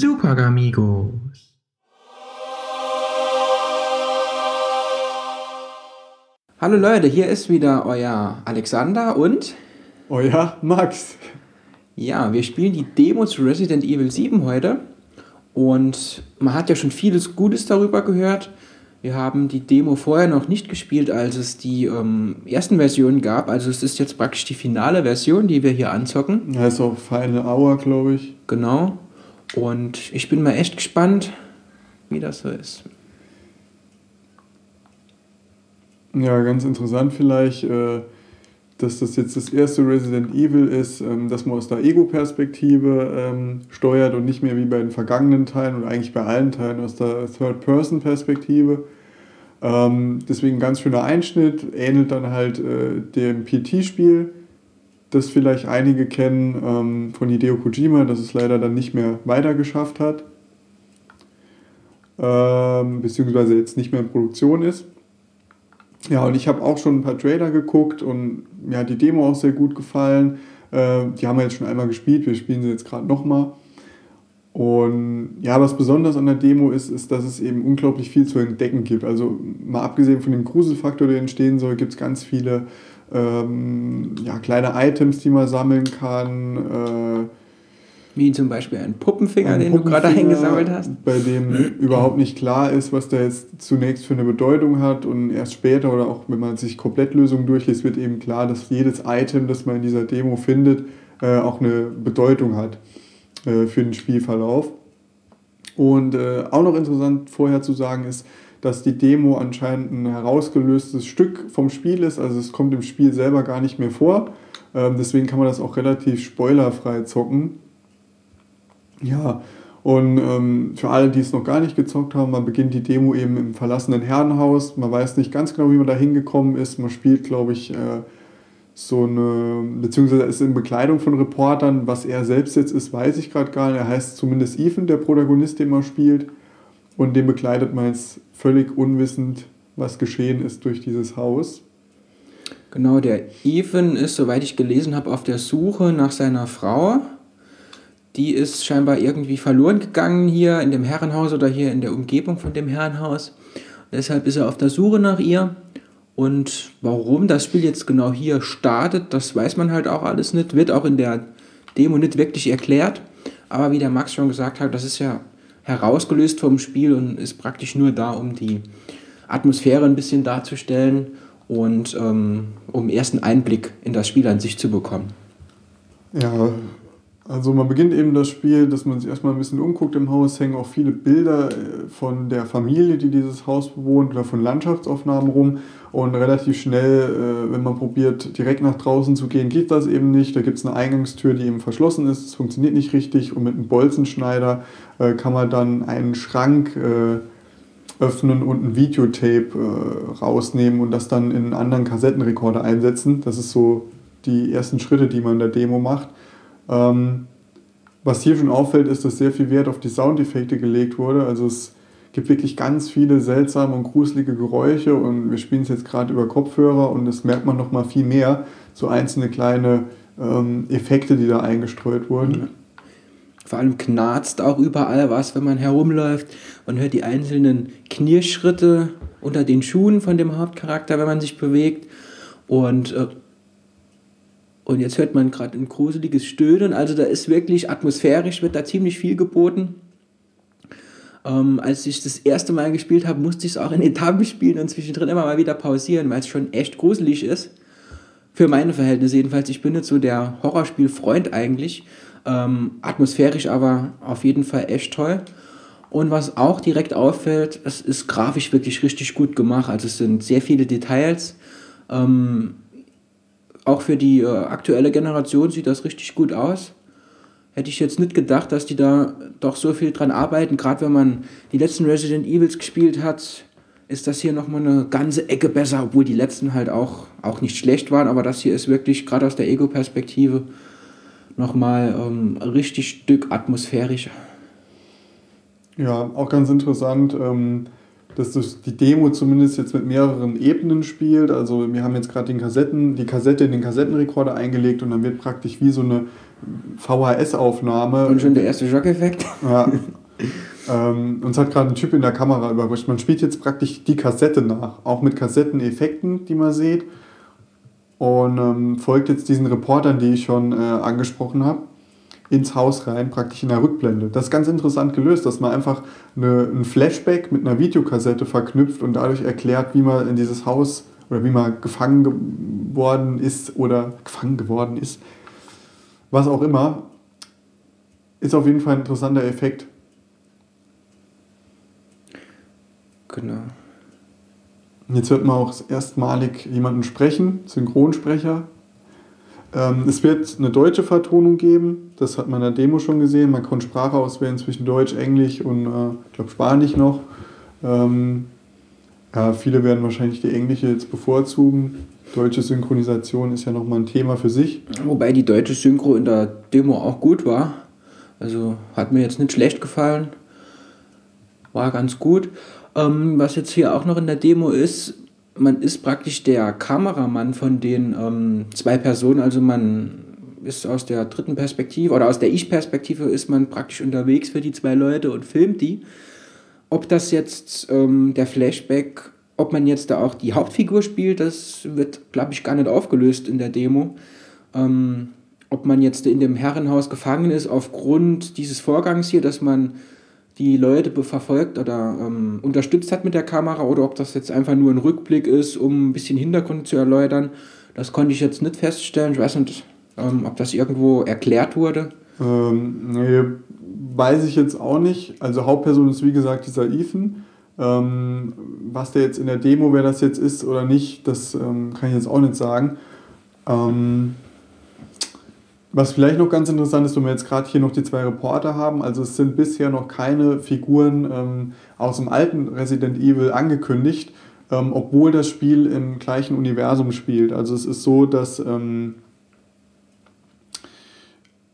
Super Amigos. Hallo Leute, hier ist wieder euer Alexander und euer Max. Ja, wir spielen die Demo zu Resident Evil 7 heute und man hat ja schon vieles Gutes darüber gehört. Wir haben die Demo vorher noch nicht gespielt, als es die ähm, ersten Versionen gab. Also es ist jetzt praktisch die finale Version, die wir hier anzocken. Auch Final Hour, glaube ich. Genau. Und ich bin mal echt gespannt, wie das so ist. Ja, ganz interessant vielleicht, äh, dass das jetzt das erste Resident Evil ist, ähm, dass man aus der Ego-Perspektive ähm, steuert und nicht mehr wie bei den vergangenen Teilen oder eigentlich bei allen Teilen aus der Third-Person-Perspektive. Ähm, deswegen ganz schöner Einschnitt, ähnelt dann halt äh, dem PT-Spiel, das vielleicht einige kennen von Hideo Kojima, das es leider dann nicht mehr weitergeschafft hat, beziehungsweise jetzt nicht mehr in Produktion ist. Ja, und ich habe auch schon ein paar Trailer geguckt und mir hat die Demo auch sehr gut gefallen. Äh, die haben wir jetzt schon einmal gespielt, wir spielen sie jetzt gerade nochmal. Und ja, was besonders an der Demo ist, ist, dass es eben unglaublich viel zu entdecken gibt. Also mal abgesehen von dem Gruselfaktor, der entstehen soll, gibt es ganz viele ähm, ja, kleine Items, die man sammeln kann. Äh, wie zum Beispiel ein Puppenfinger, ein den Puppenfinger, du gerade eingesammelt hast. Bei dem überhaupt nicht klar ist, was der jetzt zunächst für eine Bedeutung hat. Und erst später oder auch wenn man sich Komplettlösungen durchliest, wird eben klar, dass jedes Item, das man in dieser Demo findet, äh, auch eine Bedeutung hat äh, für den Spielverlauf. Und äh, auch noch interessant vorher zu sagen ist, dass die Demo anscheinend ein herausgelöstes Stück vom Spiel ist. Also es kommt im Spiel selber gar nicht mehr vor. Ähm, deswegen kann man das auch relativ spoilerfrei zocken. Ja, und ähm, für alle, die es noch gar nicht gezockt haben, man beginnt die Demo eben im verlassenen Herrenhaus. Man weiß nicht ganz genau, wie man da hingekommen ist. Man spielt, glaube ich, äh, so eine, beziehungsweise ist in Bekleidung von Reportern. Was er selbst jetzt ist, weiß ich gerade gar nicht. Er heißt zumindest Ethan, der Protagonist, den man spielt. Und den begleitet man jetzt völlig unwissend, was geschehen ist durch dieses Haus. Genau, der Ethan ist, soweit ich gelesen habe, auf der Suche nach seiner Frau die ist scheinbar irgendwie verloren gegangen hier in dem Herrenhaus oder hier in der Umgebung von dem Herrenhaus. Deshalb ist er auf der Suche nach ihr. Und warum das Spiel jetzt genau hier startet, das weiß man halt auch alles nicht. Wird auch in der Demo nicht wirklich erklärt. Aber wie der Max schon gesagt hat, das ist ja herausgelöst vom Spiel und ist praktisch nur da, um die Atmosphäre ein bisschen darzustellen und ähm, um ersten Einblick in das Spiel an sich zu bekommen. Ja, also man beginnt eben das Spiel, dass man sich erstmal ein bisschen umguckt im Haus, hängen auch viele Bilder äh, von der Familie, die dieses Haus bewohnt oder von Landschaftsaufnahmen rum. Und relativ schnell, äh, wenn man probiert, direkt nach draußen zu gehen, geht das eben nicht. Da gibt es eine Eingangstür, die eben verschlossen ist. Das funktioniert nicht richtig. Und mit einem Bolzenschneider äh, kann man dann einen Schrank öffnen und ein Videotape rausnehmen und das dann in einen anderen Kassettenrekorder einsetzen. Das ist so die ersten Schritte, die man in der Demo macht. Ähm, was hier schon auffällt, ist, dass sehr viel Wert auf die Soundeffekte gelegt wurde. Also es gibt wirklich ganz viele seltsame und gruselige Geräusche und wir spielen es jetzt gerade über Kopfhörer und das merkt man noch mal viel mehr. So einzelne kleine ähm, Effekte, die da eingestreut wurden. Vor allem knarzt auch überall was, wenn man herumläuft. Man hört die einzelnen Knirschritte unter den Schuhen von dem Hauptcharakter, wenn man sich bewegt. Und äh, und jetzt hört man gerade ein gruseliges Stöhnen. Also da ist wirklich atmosphärisch, wird da ziemlich viel geboten. Ähm, als ich das erste Mal gespielt habe, musste ich es auch in Etappen spielen und zwischendrin immer mal wieder pausieren, weil es schon echt gruselig ist. Für meine Verhältnisse jedenfalls. Ich bin nicht so der Horrorspielfreund eigentlich. Ähm, atmosphärisch aber auf jeden Fall echt toll. Und was auch direkt auffällt, es ist grafisch wirklich richtig gut gemacht. Also es sind sehr viele Details. Ähm, auch für die äh, aktuelle Generation sieht das richtig gut aus. Hätte ich jetzt nicht gedacht, dass die da doch so viel dran arbeiten. Gerade wenn man die letzten Resident Evils gespielt hat, ist das hier nochmal eine ganze Ecke besser, obwohl die letzten halt auch, auch nicht schlecht waren. Aber das hier ist wirklich gerade aus der Ego-Perspektive nochmal ähm, richtig Stück atmosphärisch. Ja, auch ganz interessant. Ähm dass das die Demo zumindest jetzt mit mehreren Ebenen spielt. Also wir haben jetzt gerade den Kassetten, die Kassette in den Kassettenrekorder eingelegt und dann wird praktisch wie so eine VHS-Aufnahme. Und schon der erste Schockeffekt. Ja. ähm, uns hat gerade ein Typ in der Kamera überrascht. Man spielt jetzt praktisch die Kassette nach, auch mit Kassetteneffekten, die man sieht. Und ähm, folgt jetzt diesen Reportern, die ich schon äh, angesprochen habe ins Haus rein, praktisch in der Rückblende. Das ist ganz interessant gelöst, dass man einfach eine, ein Flashback mit einer Videokassette verknüpft und dadurch erklärt, wie man in dieses Haus oder wie man gefangen geworden ist oder gefangen geworden ist. Was auch immer. Ist auf jeden Fall ein interessanter Effekt. Genau. Jetzt hört man auch erstmalig jemanden sprechen, Synchronsprecher, ähm, es wird eine deutsche Vertonung geben, das hat man in der Demo schon gesehen. Man konnte Sprache auswählen zwischen Deutsch, Englisch und äh, ich glaube Spanisch noch. Ähm, ja, viele werden wahrscheinlich die englische jetzt bevorzugen. Deutsche Synchronisation ist ja nochmal ein Thema für sich. Wobei die deutsche Synchro in der Demo auch gut war. Also hat mir jetzt nicht schlecht gefallen. War ganz gut. Ähm, was jetzt hier auch noch in der Demo ist, man ist praktisch der Kameramann von den ähm, zwei Personen, also man ist aus der dritten Perspektive oder aus der Ich-Perspektive ist man praktisch unterwegs für die zwei Leute und filmt die. Ob das jetzt ähm, der Flashback, ob man jetzt da auch die Hauptfigur spielt, das wird, glaube ich, gar nicht aufgelöst in der Demo. Ähm, ob man jetzt in dem Herrenhaus gefangen ist aufgrund dieses Vorgangs hier, dass man die Leute verfolgt oder ähm, unterstützt hat mit der Kamera oder ob das jetzt einfach nur ein Rückblick ist, um ein bisschen Hintergrund zu erläutern. Das konnte ich jetzt nicht feststellen. Ich weiß nicht, ähm, ob das irgendwo erklärt wurde. Ähm, nee, weiß ich jetzt auch nicht. Also Hauptperson ist wie gesagt dieser Ethan. Ähm, was der jetzt in der Demo, wer das jetzt ist oder nicht, das ähm, kann ich jetzt auch nicht sagen. Ähm, was vielleicht noch ganz interessant ist, wenn wir jetzt gerade hier noch die zwei Reporter haben, also es sind bisher noch keine Figuren ähm, aus dem alten Resident Evil angekündigt, ähm, obwohl das Spiel im gleichen Universum spielt. Also es ist so, dass ähm,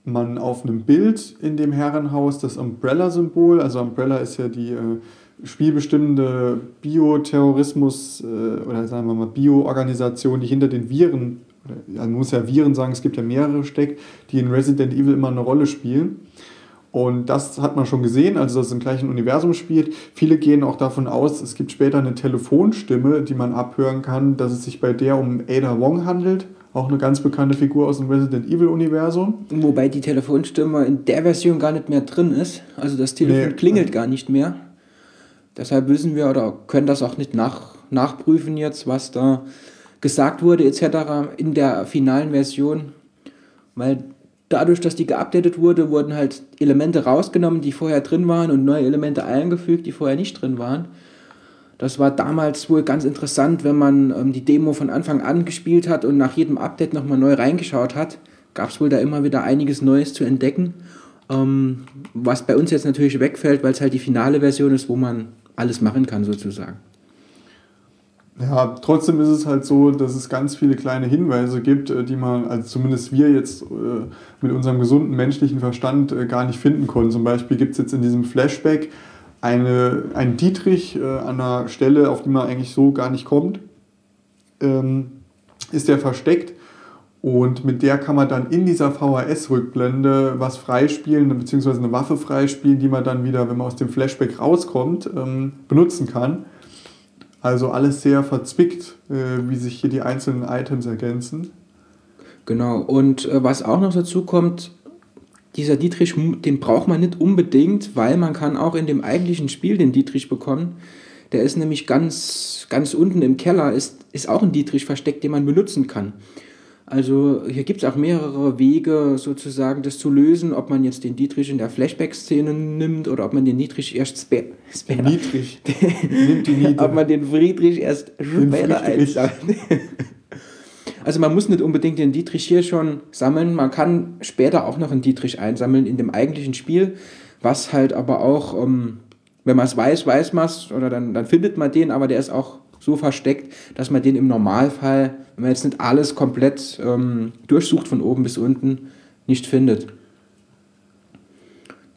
man auf einem Bild in dem Herrenhaus das Umbrella-Symbol, also Umbrella ist ja die äh, spielbestimmende Bioterrorismus äh, oder sagen wir mal Bio-Organisation, die hinter den Viren man muss ja Viren sagen, es gibt ja mehrere steckt, die in Resident Evil immer eine Rolle spielen. Und das hat man schon gesehen, also dass es im gleichen Universum spielt. Viele gehen auch davon aus, es gibt später eine Telefonstimme, die man abhören kann, dass es sich bei der um Ada Wong handelt. Auch eine ganz bekannte Figur aus dem Resident Evil-Universum. Wobei die Telefonstimme in der Version gar nicht mehr drin ist. Also das Telefon nee. klingelt gar nicht mehr. Deshalb wissen wir oder können das auch nicht nach, nachprüfen jetzt, was da gesagt wurde etc. in der finalen Version, weil dadurch, dass die geupdatet wurde, wurden halt Elemente rausgenommen, die vorher drin waren und neue Elemente eingefügt, die vorher nicht drin waren. Das war damals wohl ganz interessant, wenn man ähm, die Demo von Anfang an gespielt hat und nach jedem Update nochmal neu reingeschaut hat, gab es wohl da immer wieder einiges Neues zu entdecken. Ähm, was bei uns jetzt natürlich wegfällt, weil es halt die finale Version ist, wo man alles machen kann sozusagen. Ja, trotzdem ist es halt so, dass es ganz viele kleine Hinweise gibt, äh, die man, also zumindest wir jetzt äh, mit unserem gesunden menschlichen Verstand äh, gar nicht finden konnten. Zum Beispiel gibt es jetzt in diesem Flashback eine, einen Dietrich an einer Stelle, auf die man eigentlich so gar nicht kommt. Ähm, ist der versteckt und mit der kann man dann in dieser VHS-Rückblende was freispielen, beziehungsweise eine Waffe freispielen, die man dann wieder, wenn man aus dem Flashback rauskommt, ähm, benutzen kann. Also alles sehr verzwickt, äh, wie sich hier die einzelnen Items ergänzen. Genau, und äh, was auch noch dazu kommt, dieser Dietrich, den braucht man nicht unbedingt, weil man kann auch in dem eigentlichen Spiel den Dietrich bekommen. Der ist nämlich ganz, ganz unten im Keller, ist, ist auch ein Dietrich versteckt, den man benutzen kann. Also hier gibt es auch mehrere Wege sozusagen, das zu lösen, ob man jetzt den Dietrich in der Flashback-Szene nimmt oder ob man den Dietrich erst später... Dietrich. Nimmt die Niete. Ob man den Friedrich erst später einsammelt. Also man muss nicht unbedingt den Dietrich hier schon sammeln, man kann später auch noch einen Dietrich einsammeln in dem eigentlichen Spiel, was halt aber auch, ähm, wenn man es weiß, weiß man es oder dann, dann findet man den, aber der ist auch so versteckt, dass man den im Normalfall, wenn man jetzt nicht alles komplett ähm, durchsucht von oben bis unten, nicht findet.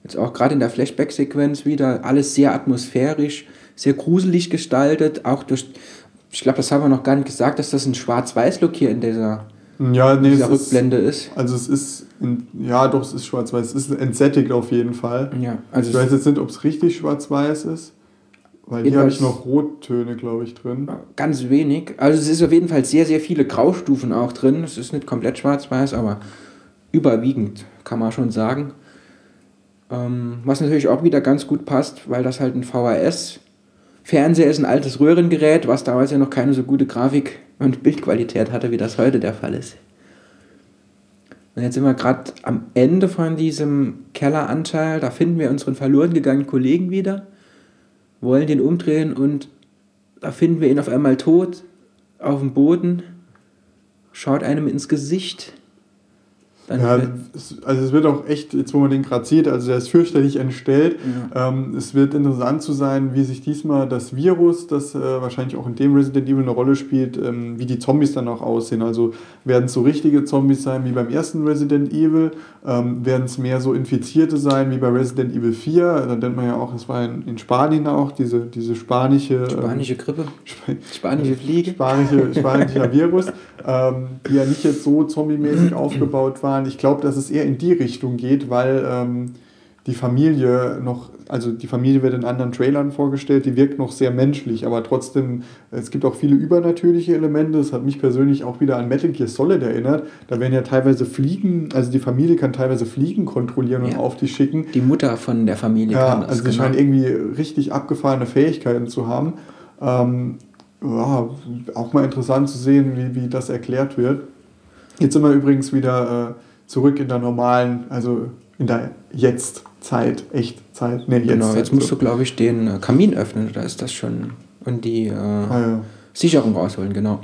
Jetzt auch gerade in der Flashback-Sequenz wieder alles sehr atmosphärisch, sehr gruselig gestaltet. Auch durch, ich glaube, das haben wir noch gar nicht gesagt, dass das ein Schwarz-Weiß-Look hier in dieser, Ja, nee, dieser es Rückblende ist, ist. Also es ist, in, ja doch, es ist schwarz-weiß. Es ist entsättigt auf jeden Fall. Ja, also Ich weiß jetzt nicht, ob es richtig schwarz-weiß ist, weil hier habe ich noch Rottöne, glaube ich, drin. Ganz wenig. Also es ist auf jeden Fall sehr, sehr viele Graustufen auch drin. Es ist nicht komplett schwarz-weiß, aber überwiegend, kann man schon sagen. Ähm, was natürlich auch wieder ganz gut passt, weil das halt ein VHS-Fernseher ist, ein altes Röhrengerät, was damals ja noch keine so gute Grafik und Bildqualität hatte, wie das heute der Fall ist. Und jetzt sind wir gerade am Ende von diesem Kelleranteil. Da finden wir unseren verloren gegangenen Kollegen wieder, wollen den umdrehen und da finden wir ihn auf einmal tot auf dem Boden, schaut einem ins Gesicht. Ja, es, also es wird auch echt, jetzt wo man den gerade sieht, also der ist fürchterlich entstellt. Ähm, es wird interessant zu sein, wie sich diesmal das Virus, das äh, wahrscheinlich auch in dem Resident Evil eine Rolle spielt, ähm, wie die Zombies dann auch aussehen. Also werden es so richtige Zombies sein wie beim ersten Resident Evil, ähm, werden es mehr so Infizierte sein wie bei Resident Evil 4. Da nennt man ja auch, das war in, in Spanien auch, diese, diese spanische... ähm, spanische Grippe, Sp spanische Fliege. spanische, spanischer Virus, ähm, die ja nicht jetzt so zombie-mäßig aufgebaut waren. Ich glaube, dass es eher in die Richtung geht, weil ähm, die Familie noch, also die Familie wird in anderen Trailern vorgestellt, die wirkt noch sehr menschlich, aber trotzdem, es gibt auch viele übernatürliche Elemente. Das hat mich persönlich auch wieder an Metal Gear Solid erinnert. Da werden ja teilweise Fliegen, also die Familie kann teilweise Fliegen kontrollieren und Ja. auf die schicken. Die Mutter von der Familie Ja, kann das. also die genau. scheinen irgendwie richtig abgefahrene Fähigkeiten zu haben. Ähm, ja, auch mal interessant zu sehen, wie, wie das erklärt wird. Jetzt sind wir übrigens wieder äh, zurück in der normalen, also in der Jetzt-Zeit, Echtzeit. Nee, jetzt. Genau, jetzt musst du, glaube ich, den äh, Kamin öffnen, oder ist das schon? Und die äh, Ah, ja. Sicherung rausholen, genau.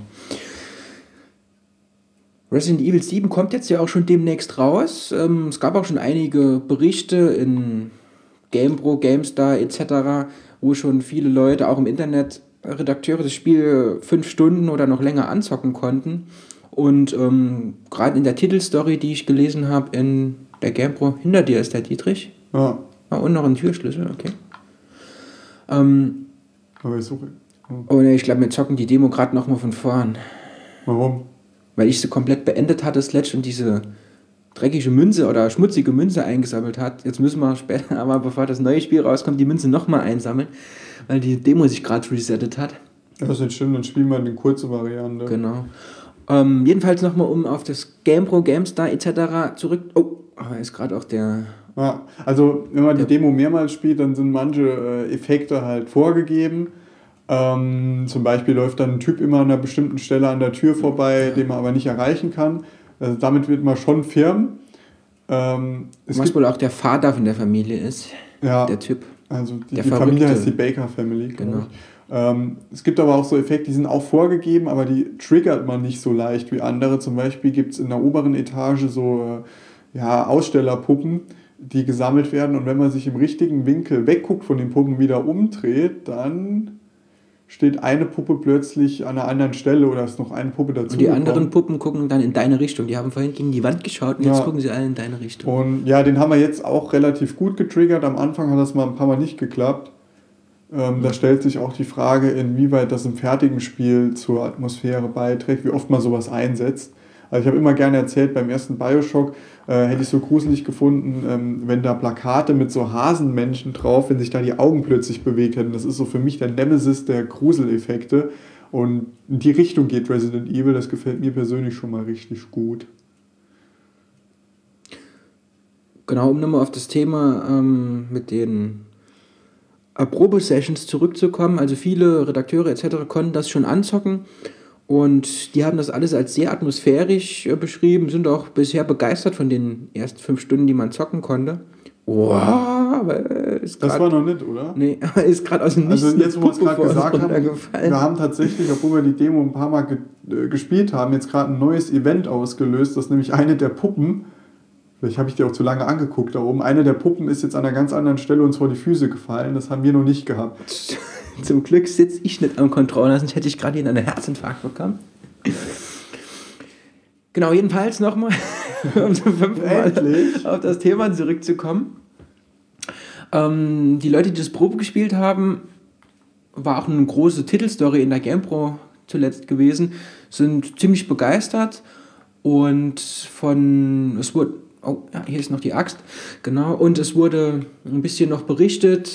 Resident Evil 7 kommt jetzt ja auch schon demnächst raus. Ähm, es gab auch schon einige Berichte in GamePro, GameStar etc., wo schon viele Leute, auch im Internet, Redakteure das Spiel fünf Stunden oder noch länger anzocken konnten. Und ähm, gerade in der Titelstory, die ich gelesen habe in der GamePro, hinter dir ist der Dietrich. ja, Ah, und noch ein Türschlüssel, okay. Ähm, aber ich suche. oh ne, ich glaube, wir zocken die Demo gerade nochmal von vorn. Warum? Weil ich sie komplett beendet hatte, Sledge, und diese dreckige Münze oder schmutzige Münze eingesammelt hat. Jetzt müssen wir später, aber bevor das neue Spiel rauskommt, die Münze nochmal einsammeln, weil die Demo sich gerade resettet hat. Das ist nicht schlimm, dann spielen wir die kurze Variante. Genau. Ähm, jedenfalls nochmal, um auf das GamePro, GameStar etc. zurück. Oh, aber ist gerade auch der. Ja, also wenn man die Demo mehrmals spielt, dann sind manche äh, Effekte halt vorgegeben. Ähm, zum Beispiel läuft dann ein Typ immer an einer bestimmten Stelle an der Tür vorbei, den man aber nicht erreichen kann. Also damit wird man schon firm. Ähm, was wohl auch der Vater von der Familie ist, ja, der Typ. also die, die Familie heißt die Baker Family. Genau. ich. Ähm, es gibt aber auch so Effekte, die sind auch vorgegeben, aber die triggert man nicht so leicht wie andere. Zum Beispiel gibt es in der oberen Etage so äh, ja, Ausstellerpuppen, die gesammelt werden. Und wenn man sich im richtigen Winkel wegguckt von den Puppen wieder umdreht, dann steht eine Puppe plötzlich an einer anderen Stelle oder ist noch eine Puppe dazu. Und die anderen gekommen. Puppen gucken dann in deine Richtung. Die haben vorhin gegen die Wand geschaut und jetzt Ja. gucken sie alle in deine Richtung. Und ja, den haben wir jetzt auch relativ gut getriggert. Am Anfang hat das mal ein paar Mal nicht geklappt. Ähm, da stellt sich auch die Frage, inwieweit das im fertigen Spiel zur Atmosphäre beiträgt, wie oft man sowas einsetzt. Also ich habe immer gerne erzählt, beim ersten Bioshock äh, hätte ich so gruselig gefunden, ähm, wenn da Plakate mit so Hasenmenschen drauf, wenn sich da die Augen plötzlich bewegt hätten. Das ist so für mich der Nemesis der Gruseleffekte. Und in die Richtung geht Resident Evil, das gefällt mir persönlich schon mal richtig gut. Genau, um nochmal auf das Thema ähm, mit den Probe-Sessions zurückzukommen. Also viele Redakteure etc. konnten das schon anzocken und die haben das alles als sehr atmosphärisch äh, beschrieben, sind auch bisher begeistert von den ersten fünf Stunden, die man zocken konnte. Wow, Das grad- war noch nicht, oder? Nee, aber ist gerade aus dem Nichts Also jetzt, wo wir es gerade gesagt haben, wir haben tatsächlich, obwohl wir die Demo ein paar Mal ge äh, gespielt haben, jetzt gerade ein neues Event ausgelöst, dass nämlich eine der Puppen, vielleicht habe ich die auch zu lange angeguckt da oben, eine der Puppen ist jetzt an einer ganz anderen Stelle uns vor die Füße gefallen. Das haben wir noch nicht gehabt. Zum Glück sitze ich nicht am Controller, sonst hätte ich gerade hier einen Herzinfarkt bekommen. Genau, jedenfalls nochmal, um zum fünften Mal Endlich. auf das Thema zurückzukommen. Ähm, die Leute, die das Probe gespielt haben, war auch eine große Titelstory in der GamePro zuletzt gewesen, sind ziemlich begeistert und von, es wurde, oh, ja, hier ist noch die Axt, genau, und es wurde ein bisschen noch berichtet,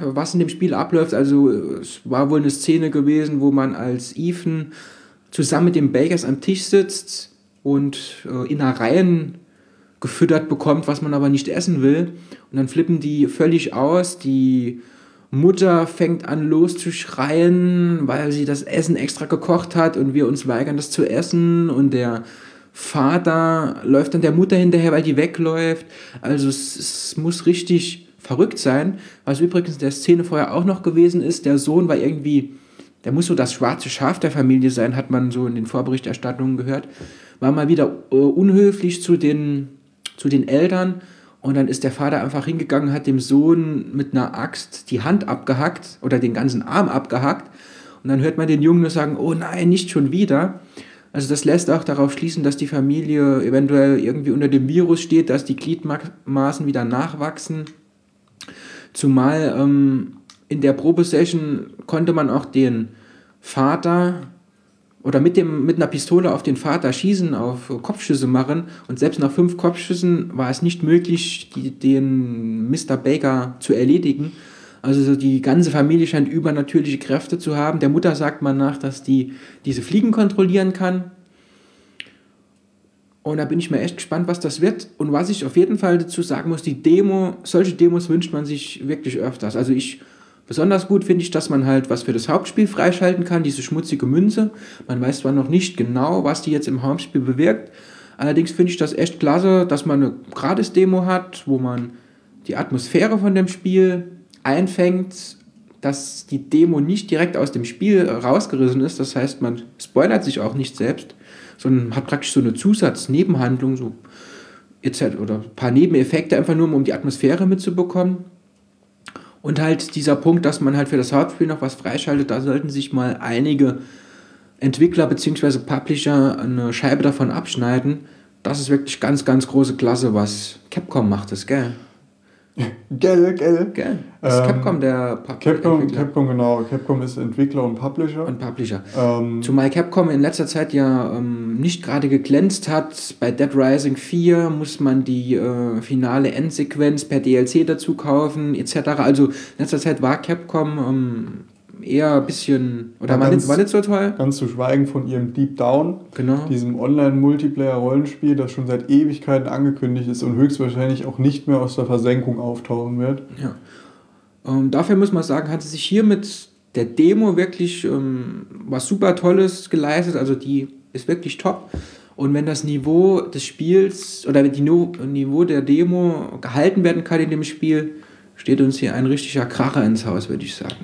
was in dem Spiel abläuft, also es war wohl eine Szene gewesen, wo man als Ethan zusammen mit den Bakers am Tisch sitzt und äh, in Reihen gefüttert bekommt, was man aber nicht essen will. Und dann flippen die völlig aus. Die Mutter fängt an loszuschreien, weil sie das Essen extra gekocht hat und wir uns weigern, das zu essen. Und der Vater läuft dann der Mutter hinterher, weil die wegläuft. Also es, es muss richtig verrückt sein. Was übrigens in der Szene vorher auch noch gewesen ist, der Sohn war irgendwie, der muss so das schwarze Schaf der Familie sein, hat man so in den Vorberichterstattungen gehört, war mal wieder uh, unhöflich zu den zu den Eltern und dann ist der Vater einfach hingegangen, hat dem Sohn mit einer Axt die Hand abgehackt oder den ganzen Arm abgehackt. Und dann hört man den Jungen nur sagen, oh nein, nicht schon wieder. Also das lässt auch darauf schließen, dass die Familie eventuell irgendwie unter dem Virus steht, dass die Gliedmaßen wieder nachwachsen. Zumal ähm, in der Probesession konnte man auch den Vater oder mit, dem, mit einer Pistole auf den Vater schießen, auf Kopfschüsse machen. Und selbst nach fünf Kopfschüssen war es nicht möglich, die, den Mr. Baker zu erledigen. Also die ganze Familie scheint übernatürliche Kräfte zu haben. Der Mutter sagt man nach, dass die diese Fliegen kontrollieren kann. Und da bin ich mir echt gespannt, was das wird. Und was ich auf jeden Fall dazu sagen muss, die Demo, solche Demos wünscht man sich wirklich öfters. Also ich Besonders gut finde ich, dass man halt was für das Hauptspiel freischalten kann, diese schmutzige Münze. Man weiß zwar noch nicht genau, was die jetzt im Hauptspiel bewirkt. Allerdings finde ich das echt klasse, dass man eine Gratis-Demo hat, wo man die Atmosphäre von dem Spiel einfängt, dass die Demo nicht direkt aus dem Spiel rausgerissen ist. Das heißt, man spoilert sich auch nicht selbst, sondern hat praktisch so eine Zusatznebenhandlung, so etc. oder ein paar Nebeneffekte, einfach nur um die Atmosphäre mitzubekommen. Und halt dieser Punkt, dass man halt für das Hauptspiel noch was freischaltet, da sollten sich mal einige Entwickler bzw. Publisher eine Scheibe davon abschneiden. Das ist wirklich ganz, ganz große Klasse, was Capcom macht, das, gell? Gell, gell. Gell. Das ist ähm, Capcom, der Pub Capcom, Entwickler. Capcom, genau. Capcom ist Entwickler und Publisher. Und Publisher. Ähm, Zumal Capcom in letzter Zeit ja ähm, nicht gerade geglänzt hat. Bei Dead Rising 4 muss man die äh, finale Endsequenz per DLC dazu kaufen, etc. Also in letzter Zeit war Capcom ähm, eher ein bisschen. Oder war, ganz, nicht, war nicht so toll? Ganz zu schweigen von ihrem Deep Down, genau. diesem Online-Multiplayer-Rollenspiel, das schon seit Ewigkeiten angekündigt ist und höchstwahrscheinlich auch nicht mehr aus der Versenkung auftauchen wird. Ja. Ähm, dafür muss man sagen, hat sie sich hier mit der Demo wirklich ähm, was super Tolles geleistet. Also die ist wirklich top. Und wenn das Niveau des Spiels oder die Niveau der Demo gehalten werden kann in dem Spiel, steht uns hier ein richtiger Kracher ins Haus, würde ich sagen.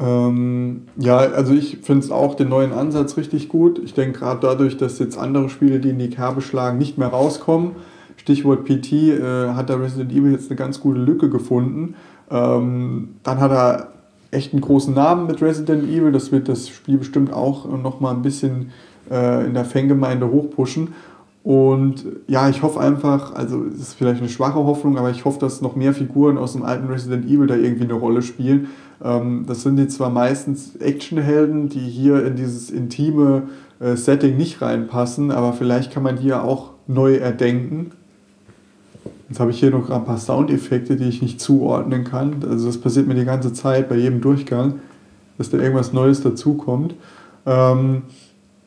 Ähm, ja, also ich finde es auch den neuen Ansatz richtig gut. Ich denke gerade dadurch, dass jetzt andere Spiele, die in die Kerbe schlagen, nicht mehr rauskommen. Stichwort PT, äh, hat der Resident Evil jetzt eine ganz gute Lücke gefunden. Ähm, dann hat er echt einen großen Namen mit Resident Evil. Das wird das Spiel bestimmt auch noch mal ein bisschen äh, in der Fangemeinde hochpushen. Und ja, ich hoffe einfach, also es ist vielleicht eine schwache Hoffnung, aber ich hoffe, dass noch mehr Figuren aus dem alten Resident Evil da irgendwie eine Rolle spielen. Ähm, das sind die zwar meistens Actionhelden, die hier in dieses intime äh, Setting nicht reinpassen, aber vielleicht kann man ja auch neu erdenken. Jetzt habe ich hier noch ein paar Soundeffekte, die ich nicht zuordnen kann. Also das passiert mir die ganze Zeit bei jedem Durchgang, dass da irgendwas Neues dazukommt. Ähm,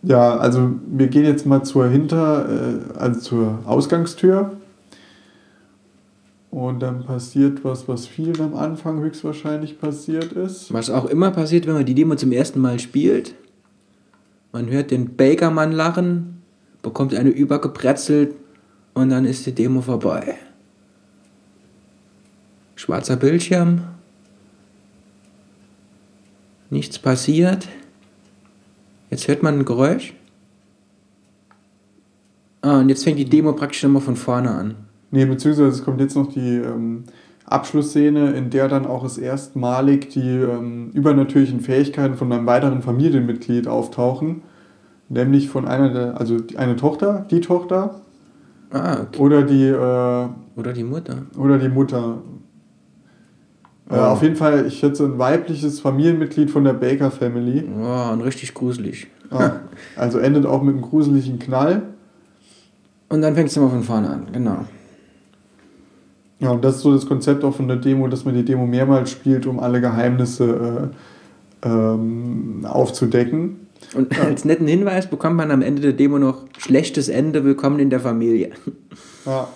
ja, also wir gehen jetzt mal zur Hinter, äh, also zur Ausgangstür. Und dann passiert was, was vielen am Anfang höchstwahrscheinlich passiert ist. Was auch immer passiert, wenn man die Demo zum ersten Mal spielt. Man hört den Bakermann lachen, bekommt eine übergepretzelt und dann ist die Demo vorbei. Schwarzer Bildschirm. Nichts passiert. Jetzt hört man ein Geräusch. Ah, und jetzt fängt die Demo praktisch nochmal von vorne an. Nee, beziehungsweise es kommt jetzt noch die ähm, Abschlussszene, in der dann auch das erstmalig die ähm, übernatürlichen Fähigkeiten von einem weiteren Familienmitglied auftauchen. Nämlich von einer der, also eine Tochter, die Tochter. Ah, okay. Oder die. Äh, oder die Mutter. Oder die Mutter. Äh, auf jeden Fall, ich schätze, ein weibliches Familienmitglied von der Baker Family. Ja, und richtig gruselig. Ah, also endet auch mit einem gruseligen Knall. Und dann fängst du mal von vorne an, genau. Ja, und das ist so das Konzept auch von der Demo, dass man die Demo mehrmals spielt, um alle Geheimnisse äh, ähm, aufzudecken. Und als netten Hinweis bekommt man am Ende der Demo noch schlechtes Ende, willkommen in der Familie. Ja.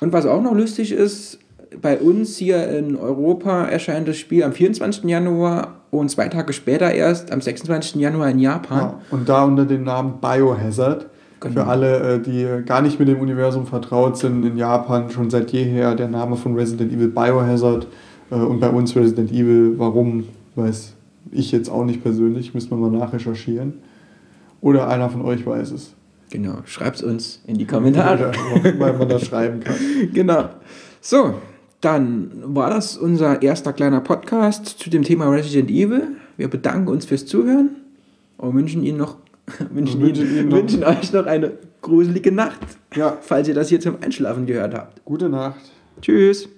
Und was auch noch lustig ist, bei uns hier in Europa erscheint das Spiel am 24. Januar und zwei Tage später erst am 26. Januar in Japan. Ja, und da unter dem Namen Biohazard. Genau. Für alle, äh, die gar nicht mit dem Universum vertraut sind, in Japan schon seit jeher der Name von Resident Evil Biohazard äh, und bei uns Resident Evil. Warum, weiß ich jetzt auch nicht persönlich, müssen wir mal nachrecherchieren. Oder einer von euch weiß es. Genau, schreibt's uns in die Kommentare. Oder weil man das schreiben kann. genau. So, dann war das unser erster kleiner Podcast zu dem Thema Resident Evil. Wir bedanken uns fürs Zuhören und wünschen Ihnen noch wünschen, wünschen Ihnen, noch- wünschen euch noch eine gruselige Nacht, Ja, falls ihr das hier zum Einschlafen gehört habt. gute Nacht. Tschüss.